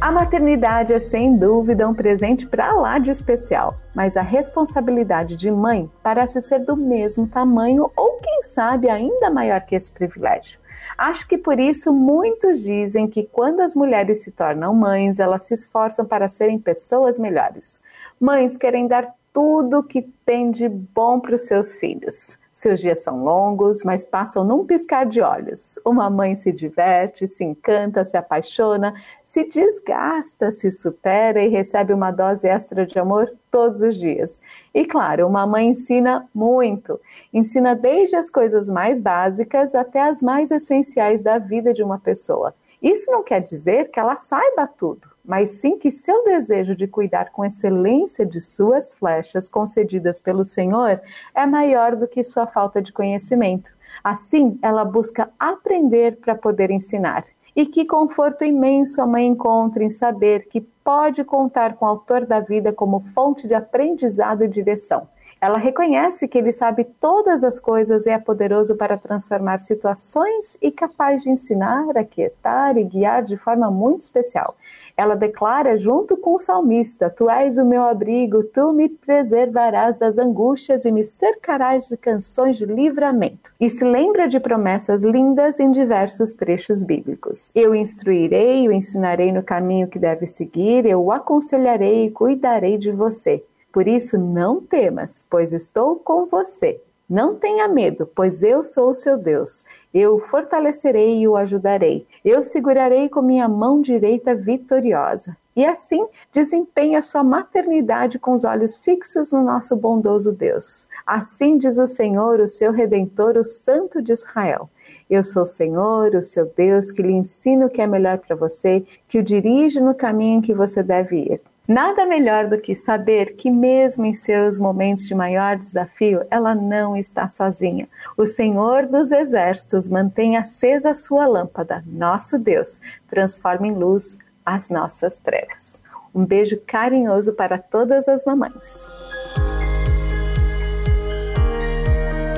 A maternidade é sem dúvida um presente para lá de especial, mas a responsabilidade de mãe parece ser do mesmo tamanho ou, quem sabe, ainda maior que esse privilégio. Acho que por isso muitos dizem que quando as mulheres se tornam mães, elas se esforçam para serem pessoas melhores. Mães querem dar tudo que tem de bom para os seus filhos. Seus dias são longos, mas passam num piscar de olhos. Uma mãe se diverte, se encanta, se apaixona, se desgasta, se supera e recebe uma dose extra de amor todos os dias. E claro, uma mãe ensina muito. Ensina desde as coisas mais básicas até as mais essenciais da vida de uma pessoa. Isso não quer dizer que ela saiba tudo, mas sim que seu desejo de cuidar com excelência de suas flechas concedidas pelo Senhor é maior do que sua falta de conhecimento. Assim, ela busca aprender para poder ensinar. E que conforto imenso a mãe encontra em saber que pode contar com o autor da vida como fonte de aprendizado e direção. Ela reconhece que ele sabe todas as coisas e é poderoso para transformar situações e capaz de ensinar, aquietar e guiar de forma muito especial. Ela declara junto com o salmista: Tu és o meu abrigo, tu me preservarás das angústias e me cercarás de canções de livramento. E se lembra de promessas lindas em diversos trechos bíblicos. Eu instruirei, o ensinarei no caminho que deve seguir, eu o aconselharei e cuidarei de você. Por isso, não temas, pois estou com você. Não tenha medo, pois eu sou o seu Deus. Eu o fortalecerei e o ajudarei. Eu segurarei com minha mão direita vitoriosa. E assim desempenha sua maternidade com os olhos fixos no nosso bondoso Deus. Assim diz o Senhor, o seu redentor, o Santo de Israel. Eu sou o Senhor, o seu Deus, que lhe ensino o que é melhor para você, que o dirige no caminho em que você deve ir. Nada melhor do que saber que, mesmo em seus momentos de maior desafio, ela não está sozinha. O Senhor dos Exércitos mantém acesa a sua lâmpada. Nosso Deus transforma em luz as nossas trevas. Um beijo carinhoso para todas as mamães.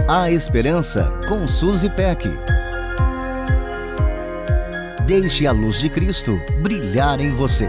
A Esperança com Suzy Peck. Deixe a luz de Cristo brilhar em você.